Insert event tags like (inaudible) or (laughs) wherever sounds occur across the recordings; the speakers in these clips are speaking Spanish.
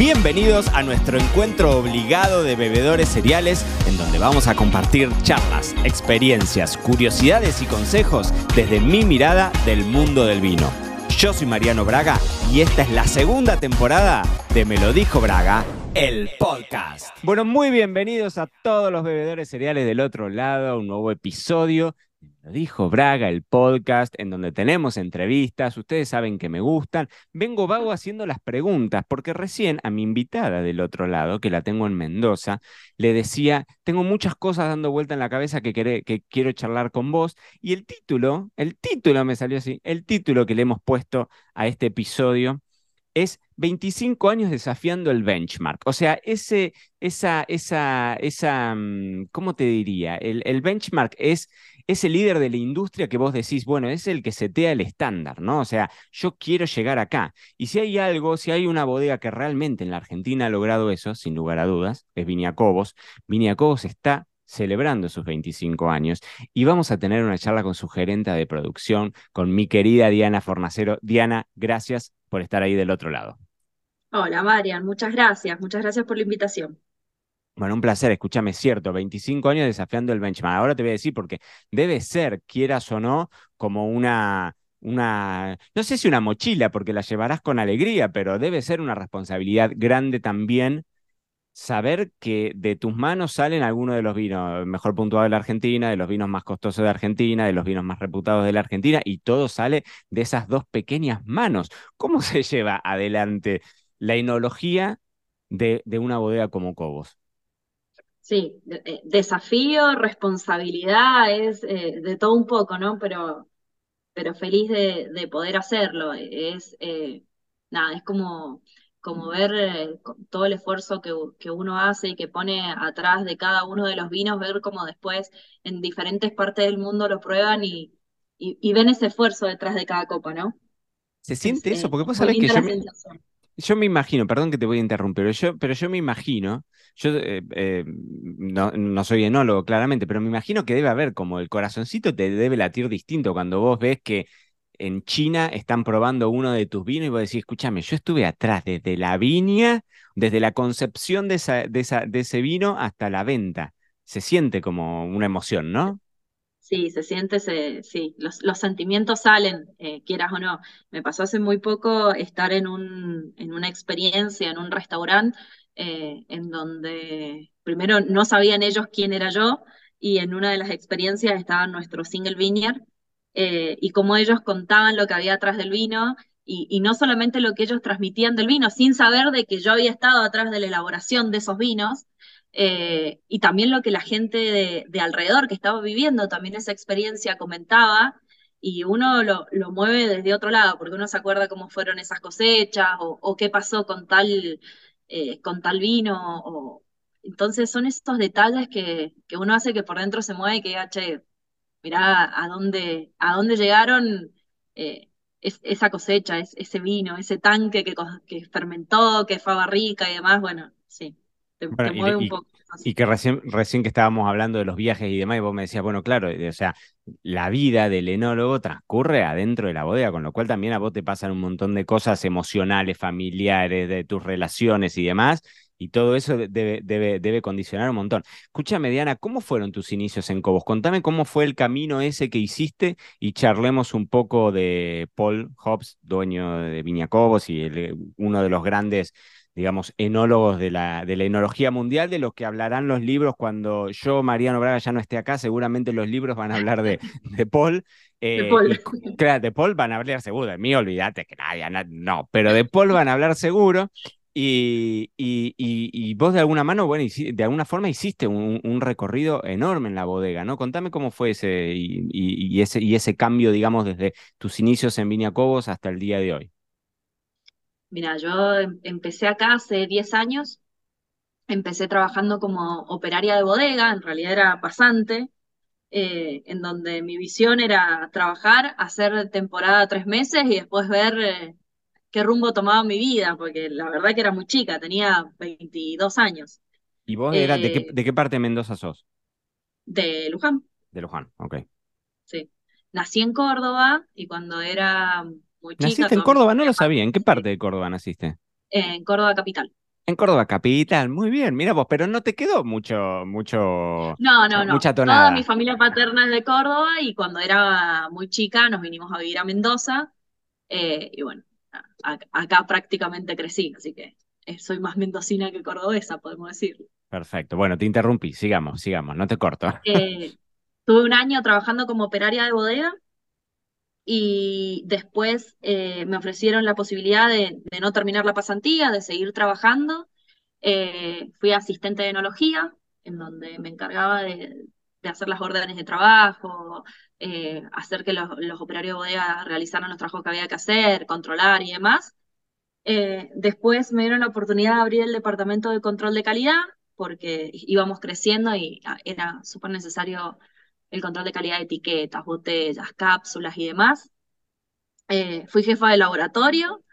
Bienvenidos a nuestro encuentro obligado de bebedores cereales, en donde vamos a compartir charlas, experiencias, curiosidades y consejos desde mi mirada del mundo del vino. Yo soy Mariano Braga y esta es la segunda temporada de Me lo dijo Braga, el podcast. Bueno, muy bienvenidos a todos los bebedores cereales del otro lado a un nuevo episodio lo dijo Braga, el podcast en donde tenemos entrevistas, ustedes saben que me gustan. Vengo vago haciendo las preguntas, porque recién a mi invitada del otro lado, que la tengo en Mendoza, le decía, tengo muchas cosas dando vuelta en la cabeza que, que quiero charlar con vos, y el título, el título me salió así, el título que le hemos puesto a este episodio es 25 años desafiando el benchmark. O sea, ese, esa, esa, esa, mm, ¿cómo te diría? El, el benchmark es ese líder de la industria que vos decís, bueno, es el que setea el estándar, ¿no? O sea, yo quiero llegar acá. Y si hay algo, si hay una bodega que realmente en la Argentina ha logrado eso, sin lugar a dudas, es Viñacobos. Viñacobos está celebrando sus 25 años y vamos a tener una charla con su gerente de producción, con mi querida Diana Fornacero. Diana, gracias por estar ahí del otro lado. Hola, Marian, muchas gracias, muchas gracias por la invitación. Bueno, un placer, escúchame, cierto, 25 años desafiando el benchmark. Ahora te voy a decir porque debe ser, quieras o no, como una, una, no sé si una mochila, porque la llevarás con alegría, pero debe ser una responsabilidad grande también saber que de tus manos salen algunos de los vinos mejor puntuados de la Argentina, de los vinos más costosos de Argentina, de los vinos más reputados de la Argentina, y todo sale de esas dos pequeñas manos. ¿Cómo se lleva adelante la enología de, de una bodega como Cobos? Sí, eh, desafío, responsabilidad, es eh, de todo un poco, ¿no? Pero, pero feliz de, poder hacerlo. Es, eh, nada, es como, como ver todo el esfuerzo que, que, uno hace y que pone atrás de cada uno de los vinos, ver cómo después en diferentes partes del mundo lo prueban y, y, ven ese esfuerzo detrás de cada copa, ¿no? ¿Se siente eso? Porque vos sabés que yo yo me imagino, perdón que te voy a interrumpir, pero yo, pero yo me imagino, yo eh, eh, no, soy enólogo claramente, pero me imagino que debe haber como el corazoncito te debe latir distinto cuando vos ves que en China están probando uno de tus vinos y vos decís, escúchame, yo estuve atrás desde la viña, desde la concepción de, esa, de, esa, de ese vino hasta la venta. Se siente como una emoción, ¿no? Sí, se siente, se, sí, los, sentimientos salen, eh, quieras o no. Me pasó hace muy poco estar en, un, en una experiencia, en un restaurante, eh, en donde primero no sabían ellos quién era yo, y en una de las experiencias estaba nuestro single vineyard, eh, y cómo ellos contaban lo que había atrás del vino, y, y, no solamente lo que ellos transmitían del vino, sin saber de que yo había estado atrás de la elaboración de esos vinos, eh, y también lo que la gente de, alrededor que estaba viviendo también esa experiencia comentaba, y uno lo, mueve desde otro lado, porque uno se acuerda cómo fueron esas cosechas o, qué pasó con tal, eh, con tal vino. O... Entonces son estos detalles que, que, uno hace que por dentro se mueve y que diga, che, mirá a dónde, a dónde llegaron eh, esa cosecha, ese vino, ese tanque que, que fermentó, que fue a barrica y demás, bueno, sí y, que recién, recién que estábamos hablando de los viajes y demás, y vos me decías, bueno, claro, o sea, la vida del enólogo transcurre adentro de la bodega, con lo cual también a vos te pasan un montón de cosas emocionales, familiares, de tus relaciones y demás, y todo eso debe, debe, debe condicionar un montón. Escúchame, Diana, ¿cómo fueron tus inicios en Cobos? Contame cómo fue el camino ese que hiciste y charlemos un poco de Paul Hobbs, dueño de Viña Cobos y uno de los grandes digamos, enólogos de la, de la enología mundial, de los que hablarán los libros cuando yo, Mariano Braga, ya no esté acá, seguramente los libros van a hablar de, (laughs) de Paul. de eh, Paul. claro, de Paul van a hablar seguro, de mí olvídate que nadie, no, pero de Paul van a hablar seguro. Y, y, y, vos de alguna mano, bueno, de alguna forma hiciste un, un, recorrido enorme en la bodega, ¿no? Contame cómo fue ese y, ese y ese cambio, digamos, desde tus inicios en Viña Cobos hasta el día de hoy. Mira, yo em, empecé acá hace 10 años, empecé trabajando como operaria de bodega, en realidad era pasante, eh, en donde mi visión era trabajar, hacer temporada tres meses y después ver eh, qué rumbo tomaba mi vida, porque la verdad que era muy chica, tenía 22 años. ¿Y vos de, qué, eh, de qué parte de Mendoza sos? De Luján. De Luján, ok. Sí. Nací en Córdoba y cuando era ¿Naciste en Córdoba? No lo sabía. ¿En qué parte de Córdoba naciste? En Córdoba capital. En Córdoba capital, muy bien, mira vos, pero no te quedó mucho, mucho, No, no, no. mucha Toda mi tonada. familia paterna es de Córdoba y cuando era muy chica nos vinimos a vivir a Mendoza eh, y bueno, a- acá prácticamente crecí, así que eh, soy más mendocina que cordobesa, podemos decir. Perfecto. Bueno, te interrumpí. Sigamos, sigamos, no te corto. (laughs) Eh, tuve un año trabajando como operaria de bodega y después eh, me ofrecieron la posibilidad de, de no terminar la pasantía, de seguir trabajando. Eh, fui asistente de enología, en donde me encargaba de, de hacer las órdenes de trabajo, eh, hacer que los, operarios de bodega realizaran los trabajos que había que hacer, controlar y demás. Eh, después me dieron la oportunidad de abrir el departamento de control de calidad, porque íbamos creciendo y ah, era súper necesario el control de calidad de etiquetas, botellas, cápsulas y demás. Eh, fui jefa de laboratorio,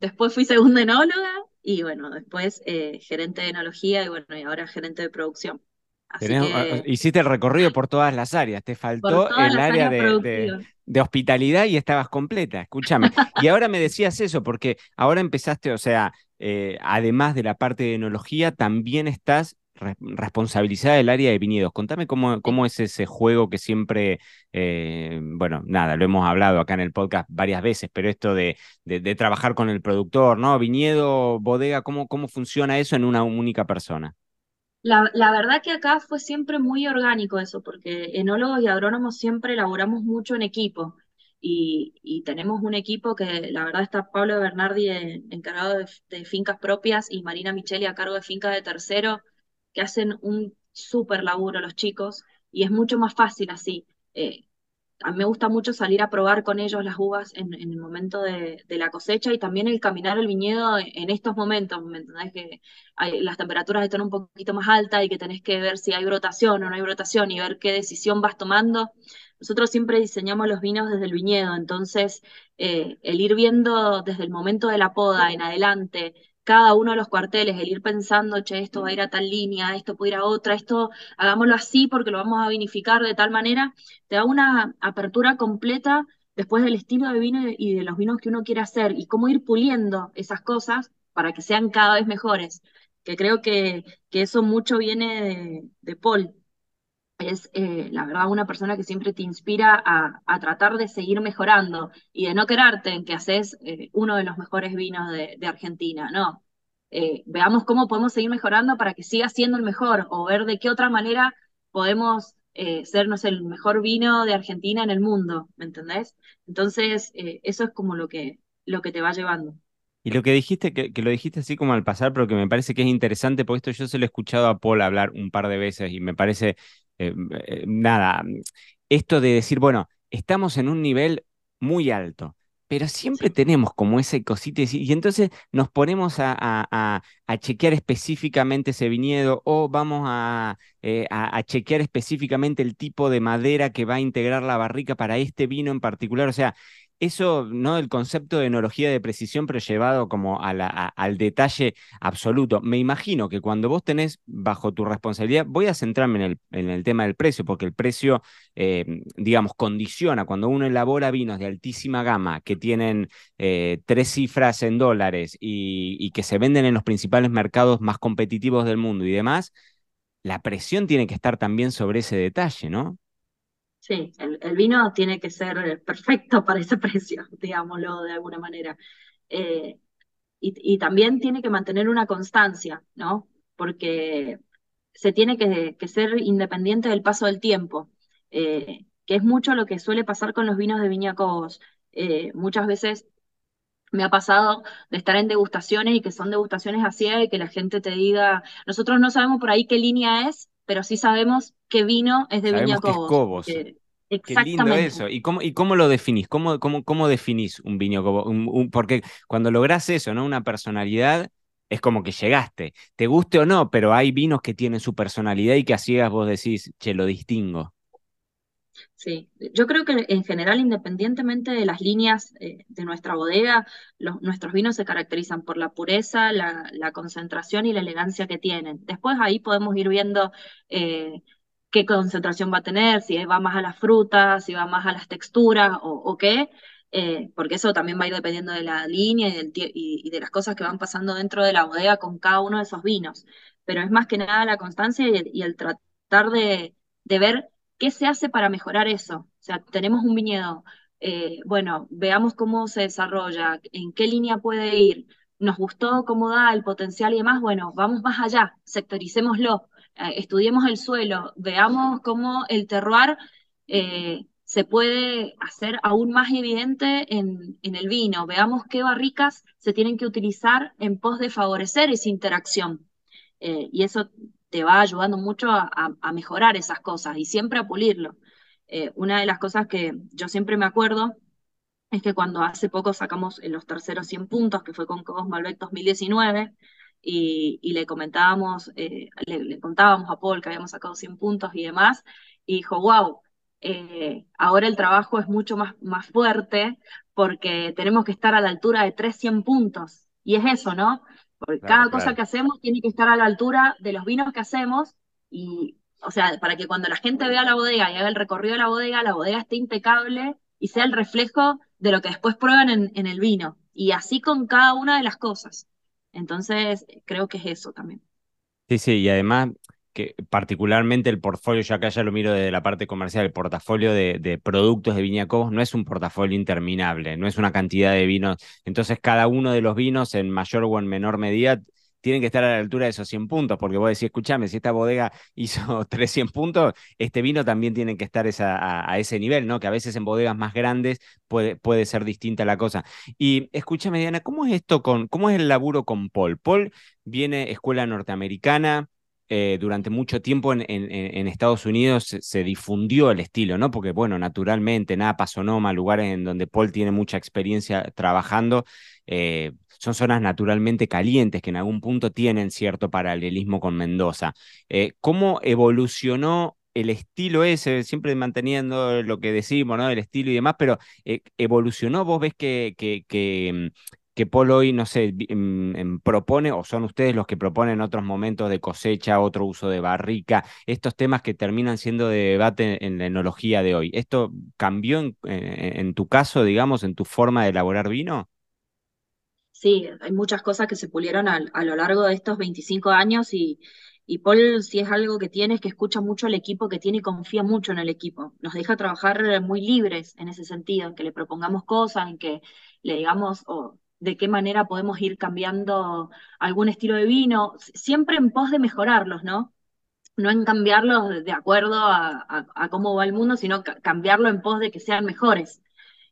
después fui segunda enóloga y bueno, después gerente de enología y bueno, y ahora gerente de producción. Tenés- que hiciste el recorrido por todas las áreas. Te faltó el área de, de- productivas. de hospitalidad y estabas completa. Escúchame. Y ahora me decías eso, porque ahora empezaste, o sea, eh, además de la parte de enología, también estás re- responsabilizada del área de viñedos. Contame cómo, cómo es ese juego que siempre, eh, bueno, nada, lo hemos hablado acá en el podcast varias veces, pero esto de, de- de trabajar con el productor, ¿no? Viñedo, bodega, ¿cómo, cómo funciona eso en una única persona? La, la verdad que acá fue siempre muy orgánico eso, porque enólogos y agrónomos siempre elaboramos mucho en equipo y, y tenemos un equipo que la verdad está Pablo Bernardi en- encargado de, de fincas propias y Marina Micheli a cargo de fincas de tercero, que hacen un súper laburo los chicos y es mucho más fácil así. Eh, a mí me gusta mucho salir a probar con ellos las uvas en, el momento de, la cosecha y también el caminar el viñedo en, en estos momentos, ¿me entendés? Que hay- las temperaturas están un poquito más altas y que tenés que ver si hay brotación o no hay brotación y ver qué decisión vas tomando. Nosotros siempre diseñamos los vinos desde el viñedo, entonces eh, el ir viendo desde el momento de la poda en adelante cada uno de los cuarteles, el ir pensando, che, esto va a ir a tal línea, esto puede ir a otra, esto hagámoslo así porque lo vamos a vinificar de tal manera te da una apertura completa después del estilo de vino y de los vinos que uno quiere hacer y cómo ir puliendo esas cosas para que sean cada vez mejores. Que creo que, que eso mucho viene de, de Paul. Es, eh, la verdad, una persona que siempre te inspira a, a tratar de seguir mejorando y de no quedarte en que haces eh, uno de los mejores vinos de, Argentina, no. Eh, veamos cómo podemos seguir mejorando para que siga siendo el mejor o ver de qué otra manera podemos ser, no sé, el mejor vino de Argentina en el mundo, ¿me entendés? Entonces, eso es como lo que, lo que te va llevando. Y lo que dijiste, que, que lo dijiste así como al pasar, pero que me parece que es interesante, porque esto yo se lo he escuchado a Paul hablar un par de veces y me parece, eh, eh, nada, esto de decir, bueno, estamos en un nivel muy alto, pero siempre Sí, tenemos como ese cosito y, entonces nos ponemos a, a- a- a chequear específicamente ese viñedo o vamos a, eh, a chequear específicamente el tipo de madera que va a integrar la barrica para este vino en particular, o sea eso, ¿no? El concepto de enología de precisión, pero llevado como al detalle absoluto. Me imagino que cuando vos tenés bajo tu responsabilidad, voy a centrarme en el, en el tema del precio, porque el precio, eh, digamos, condiciona cuando uno elabora vinos de altísima gama que tienen eh, tres cifras en dólares y que se venden en los principales mercados más competitivos del mundo y demás, la presión tiene que estar también sobre ese detalle, ¿no? Sí, el, el vino tiene que ser perfecto para ese (laughs) precio, digámoslo de alguna manera. Eh, y, y también tiene que mantener una constancia, ¿no? Porque se tiene que, que ser independiente del paso del tiempo, eh, que es mucho lo que suele pasar con los vinos de Viña Cobos. Eh, muchas veces me ha pasado de estar en degustaciones y que son degustaciones a ciega y que la gente te diga, nosotros no sabemos por ahí qué línea es, pero sí sabemos qué vino es de Viña Sabemos que es Cobos. Cobos. porque- Qué lindo exactamente. eso. ¿Y cómo, y cómo lo definís? ¿Cómo, cómo, cómo definís un viño? Un- un- porque cuando lográs eso, ¿no? Una personalidad, es como que llegaste. Te guste o no, pero hay vinos que tienen su personalidad y que a ciegas vos decís, che, lo distingo. Sí, yo creo que en general, independientemente de las líneas eh, de nuestra bodega, nuestros vinos se caracterizan por la pureza, la, concentración y la elegancia que tienen. Después ahí podemos ir viendo eh, qué concentración va a tener, si va más a las frutas, si va más a las texturas o, o qué. eh, porque eso también va a ir dependiendo de la línea y, de las cosas que van pasando dentro de la bodega con cada uno de esos vinos. Pero es más que nada la constancia y, el tratar de, ver qué se hace para mejorar eso. O sea, tenemos un viñedo, eh, bueno, veamos cómo se desarrolla, en qué línea puede ir, nos gustó cómo da el potencial y demás, bueno, vamos más allá, sectoricémoslo, eh, estudiemos el suelo, veamos cómo el terroir se puede hacer aún más evidente en, el vino. Veamos qué barricas se tienen que utilizar en pos de favorecer esa interacción. Eh, y eso te va ayudando mucho a, mejorar esas cosas y siempre a pulirlo. Eh, una de las cosas que yo siempre me acuerdo es que cuando hace poco sacamos los terceros 100 puntos, que fue con Cobos Malbec 2019, y, le comentábamos, eh, le, le, contábamos a Paul que habíamos sacado 100 puntos y demás, y dijo, wow, eh, ahora el trabajo es mucho más, más fuerte porque tenemos que estar a la altura de 300 puntos. Y es eso, ¿no? Porque cada cosa que hacemos tiene que estar a la altura de los vinos que hacemos y, o sea, para que cuando la gente vea la bodega y haga el recorrido de la bodega, la bodega esté impecable y sea el reflejo de lo que después prueban en, en el vino. Y así con cada una de las cosas. Entonces, creo que es eso también. Sí, sí, y además que particularmente el portfolio, yo acá ya lo miro desde la parte comercial, el portafolio de, productos de Viña Cobos no es un portafolio interminable, no es una cantidad de vinos. Entonces, cada uno de los vinos, en mayor o en menor medida, tienen que estar a la altura de esos 100 puntos, porque vos decís, escúchame, si esta bodega (laughs) hizo 300 puntos, este vino también tiene que estar a, ese nivel, ¿no? Que a veces en bodegas más grandes puede, puede ser distinta la cosa. Y escúchame, Diana, ¿cómo es esto con, cómo es el laburo con Paul? Paul viene escuela norteamericana, eh, durante mucho tiempo en, Estados Unidos se, difundió el estilo, ¿no? Porque, bueno, naturalmente, Napa, Sonoma, lugares en donde Paul tiene mucha experiencia trabajando, eh, son zonas naturalmente calientes que en algún punto tienen cierto paralelismo con Mendoza. Eh, ¿Cómo evolucionó el estilo ese, siempre manteniendo lo que decimos, ¿no? El estilo y demás, pero evolucionó, vos ves que, mm, que Paul hoy, no sé, propone, o son ustedes los que proponen otros momentos de cosecha, otro uso de barrica, estos temas que terminan siendo de debate en la enología de hoy. ¿Esto cambió en, tu caso, digamos, en tu forma de elaborar vino? Sí, hay muchas cosas que se pulieron a, lo largo de estos 25 años y, y Paul, si es algo que tiene, es que escucha mucho al equipo que tiene y confía mucho en el equipo. Nos deja trabajar muy libres en ese sentido, en que le propongamos cosas, en que le digamos, de qué manera podemos ir cambiando algún estilo de vino, siempre en pos de mejorarlos, ¿no? No en cambiarlos de acuerdo a, cómo va el mundo, sino cambiarlo en pos de que sean mejores.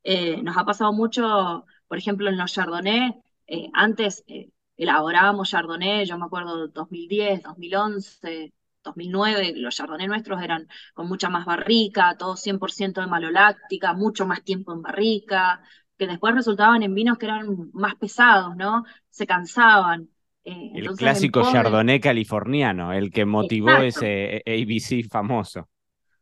Eh, nos ha pasado mucho, por ejemplo, en los Chardonnay, eh, antes eh, elaborábamos Chardonnay, yo me acuerdo 2010, 2011, 2009, los Chardonnay nuestros eran con mucha más barrica, todo 100% de maloláctica, mucho más tiempo en barrica, que después resultaban en vinos que eran más pesados, ¿no? Se cansaban. Eh, el clásico Chardonnay californiano, el que motivó ese ABC famoso.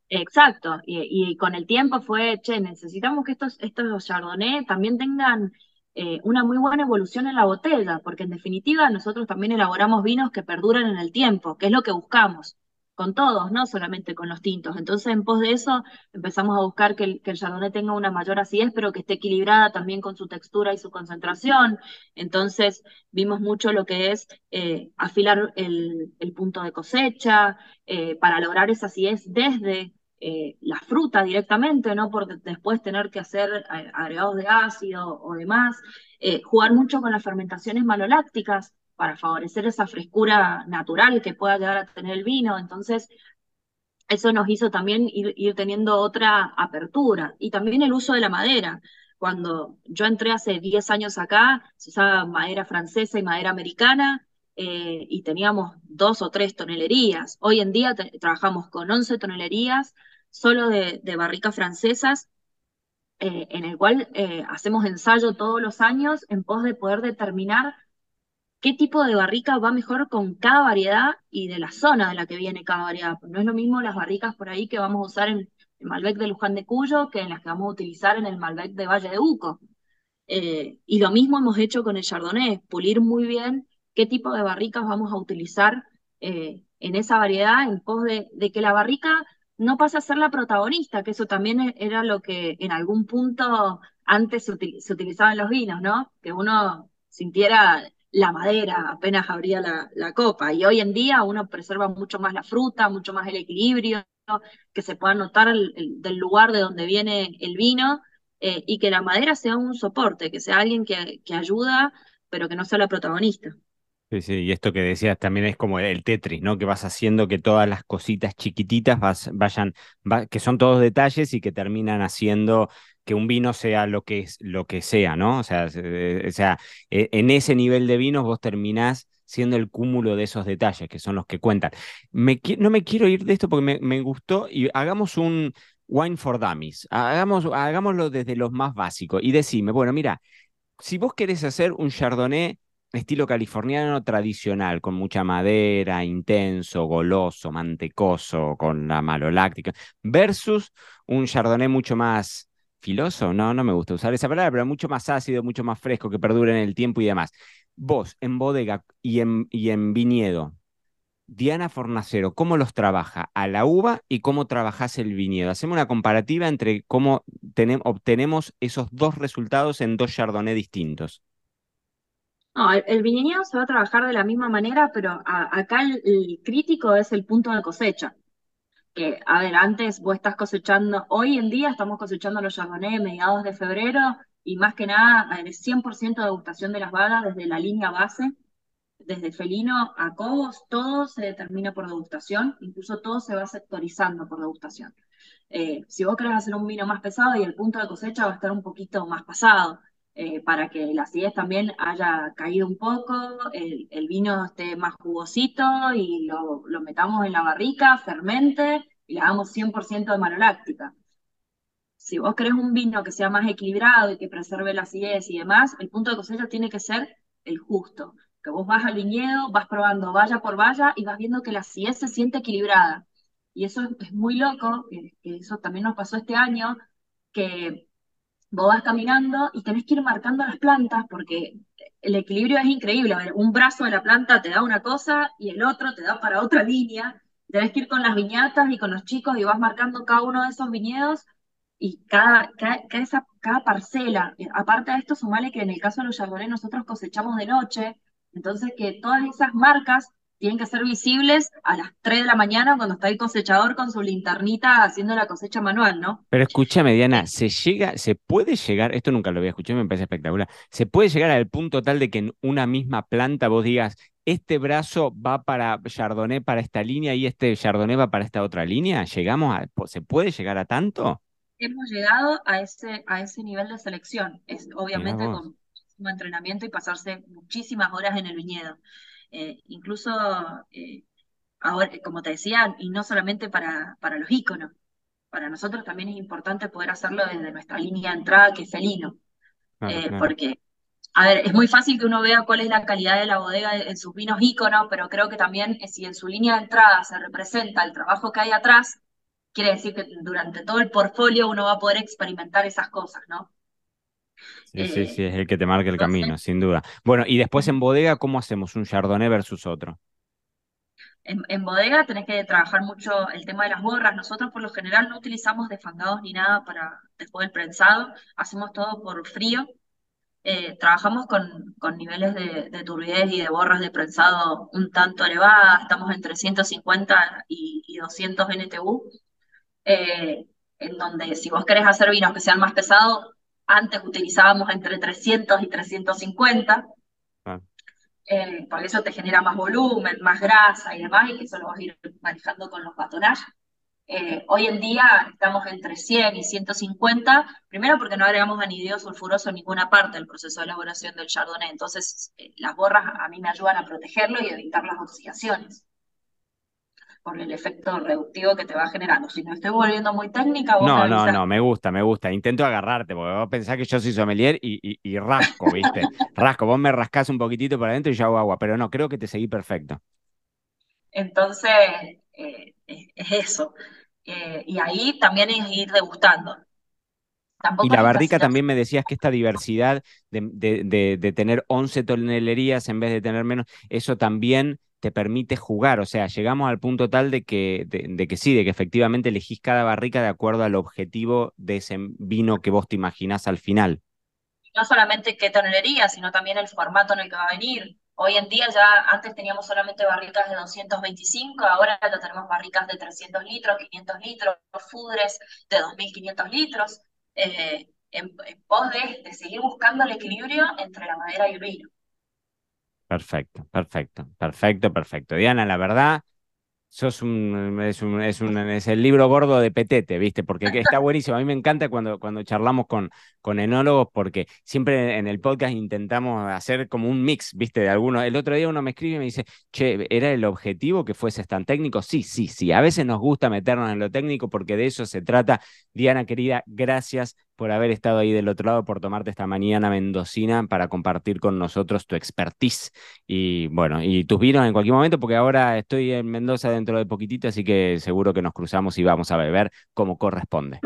Exacto, y, con el tiempo fue, che, necesitamos que estos, estos Chardonnay también tengan eh, una muy buena evolución en la botella, porque en definitiva nosotros también elaboramos vinos que perduran en el tiempo, que es lo que buscamos con todos, no solamente con los tintos. Entonces, en pos de eso, empezamos a buscar que el, que chardonnay tenga una mayor acidez, pero que esté equilibrada también con su textura y su concentración. Entonces, vimos mucho lo que es eh, afilar el, punto de cosecha eh, para lograr esa acidez desde eh, la fruta directamente, no por después tener que hacer agregados de ácido o demás. jugar mucho con las fermentaciones malolácticas, para favorecer esa frescura natural que pueda llegar a tener el vino. Entonces, eso nos hizo también ir, teniendo otra apertura. Y también el uso de la madera. Cuando yo entré hace 10 años acá, se usaba madera francesa y madera americana, eh, y teníamos dos o tres tonelerías. Hoy en día trabajamos con 11 tonelerías solo de, barricas francesas, eh, en el cual eh, hacemos ensayo todos los años en pos de poder determinar qué tipo de barrica va mejor con cada variedad y de la zona de la que viene cada variedad. No es lo mismo las barricas por ahí que vamos a usar en el Malbec de Luján de Cuyo que en las que vamos a utilizar en el Malbec de Valle de Uco. Eh, y lo mismo hemos hecho con el Chardonnay, pulir muy bien qué tipo de barricas vamos a utilizar eh, en esa variedad en pos de, que la barrica no pase a ser la protagonista, que eso también era lo que en algún punto antes se, utilizaban los vinos, ¿no? Que uno sintiera la madera apenas abría la, copa. Y hoy en día uno preserva mucho más la fruta, mucho más el equilibrio, que se pueda notar del lugar de donde viene el vino eh, y que la madera sea un soporte, que sea alguien que, que ayuda, pero que no sea la protagonista. Sí, sí, y esto que decías también es como el Tetris, ¿no? Que vas haciendo que todas las cositas chiquititas vayan, que son todos detalles y que terminan haciendo que un vino sea lo que, lo que sea, ¿no? O sea, o sea, e, en ese nivel de vinos vos terminás siendo el cúmulo de esos detalles, que son los que cuentan. No me quiero ir de esto porque me, me gustó y hagamos un wine for dummies, hagamos, hagámoslo desde los más básicos y decime, bueno, mira, si vos querés hacer un chardonnay estilo californiano tradicional, con mucha madera, intenso, goloso, mantecoso, con la maloláctica, versus un chardonnay mucho más filoso, no, no me gusta usar esa palabra, pero mucho más ácido, mucho más fresco, que perdure en el tiempo y demás. Vos, en bodega y en, y en viñedo, Diana Fornacero, ¿cómo los trabaja a la uva y cómo trabajas el viñedo? Hacemos una comparativa entre cómo obtenemos esos dos resultados en dos chardonnay distintos. No, el, viñedo se va a trabajar de la misma manera, pero acá el, crítico es el punto de cosecha. Que, a ver, antes vos estás cosechando, hoy en día estamos cosechando los chardonnay mediados de febrero y más que nada el 100% de degustación de las vagas desde la línea base, desde felino a cobos, todo se determina por degustación, incluso todo se va sectorizando por degustación. Eh, si vos querés hacer un vino más pesado y el punto de cosecha va a estar un poquito más pasado, eh, para que la acidez también haya caído un poco, el, vino esté más jugosito y lo, metamos en la barrica, fermente y le hagamos 100% de maloláctica. Si vos querés un vino que sea más equilibrado y que preserve la acidez y demás, el punto de cosecha tiene que ser el justo. Que vos vas al viñedo, vas probando valla por valla y vas viendo que la acidez se siente equilibrada. Y eso es, muy loco, que eso también nos pasó este año, que vos vas caminando y tenés que ir marcando las plantas porque el equilibrio es increíble. A ver, un brazo de la planta te da una cosa y el otro te da para otra línea. Tenés que ir con las viñatas y con los chicos y vas marcando cada uno de esos viñedos y cada, cada, cada parcela. Aparte de esto, sumale que en el caso de los chardonnay nosotros cosechamos de noche, entonces que todas esas marcas tienen que ser visibles a las 3 de la mañana cuando está el cosechador con su linternita haciendo la cosecha manual, ¿no? Pero escúchame, Diana, ¿se llega, se puede llegar, esto nunca lo había escuchado, me parece espectacular, se puede llegar al punto tal de que en una misma planta vos digas, este brazo va para Chardonnay para esta línea y este Chardonnay va para esta otra línea? ¿Llegamos a, se puede llegar a tanto? Hemos llegado a ese, a ese nivel de selección, es obviamente con muchísimo entrenamiento y pasarse muchísimas horas en el viñedo. Eh, incluso, eh, ahora, como te decía, y no solamente para, para los íconos, para nosotros también es importante poder hacerlo desde nuestra línea de entrada, que es felino. Eh, porque, a ver, es muy fácil que uno vea cuál es la calidad de la bodega en sus vinos íconos, pero creo que también si en su línea de entrada se representa el trabajo que hay atrás, quiere decir que durante todo el portfolio uno va a poder experimentar esas cosas, ¿no? Sí, sí, sí, es el que te marca el camino, sin duda. Bueno, y después en bodega, ¿cómo hacemos un Chardonnay versus otro? En, bodega tenés que trabajar mucho el tema de las borras. Nosotros por lo general no utilizamos defangados ni nada para después del prensado, hacemos todo por frío. Eh, trabajamos con, con niveles de, de, turbidez y de borras de prensado un tanto elevadas, estamos entre 150 y, y 200 NTU, eh, en donde si vos querés hacer vinos que sean más pesados, antes utilizábamos entre 300 y 350, ah. eh, porque eso te genera más volumen, más grasa y demás, y que eso lo vas a ir manejando con los batonajes. Eh, hoy en día estamos entre 100 y 150, primero porque no agregamos anidrido sulfuroso en ninguna parte del proceso de elaboración del chardonnay, entonces eh, las borras a mí me ayudan a protegerlo y evitar las oxidaciones por el efecto reductivo que te va generando. Si no estoy volviendo muy técnica, vos No, no, no, me gusta, me gusta. Intento agarrarte, porque vos pensás que yo soy sommelier y, y, rasco, ¿viste? (laughs) rasco, vos me rascás un poquitito para adentro y yo hago agua, pero no, creo que te seguí perfecto. Entonces, eh, es, eso. Eh, y ahí también es ir degustando. y la barrica también me decías que esta diversidad de, de, de, tener 11 tonelerías en vez de tener menos, eso también te permite jugar. O sea, llegamos al punto tal de que, de, que sí, de que efectivamente elegís cada barrica de acuerdo al objetivo de ese vino que vos te imaginás al final. No solamente qué tonelería, sino también el formato en el que va a venir. Hoy en día ya antes teníamos solamente barricas de 225, ahora ya tenemos barricas de 300 litros, 500 litros, fudres de 2500 litros, eh, en, pos de, de seguir buscando el equilibrio entre la madera y el vino. Perfecto, perfecto, perfecto, perfecto. Diana, la verdad, sos un es, un, es, un, es el libro gordo de Petete, ¿viste? Porque está buenísimo. A mí me encanta cuando, cuando charlamos con, con enólogos, porque siempre en el podcast intentamos hacer como un mix, ¿viste? De algunos. El otro día uno me escribe y me dice, che, ¿era el objetivo que fuese tan técnico? Sí, sí, sí. A veces nos gusta meternos en lo técnico porque de eso se trata. Diana, querida, gracias por haber estado ahí del otro lado, por tomarte esta mañana mendocina para compartir con nosotros tu expertise y bueno, y tus vinos en cualquier momento, porque ahora estoy en Mendoza dentro de poquitito, así que seguro que nos cruzamos y vamos a beber como corresponde.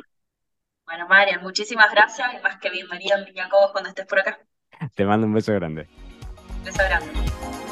Bueno, Marian, muchísimas gracias y más que bienvenida en Viñacobos cuando estés por acá. Te mando un beso grande. Un beso grande.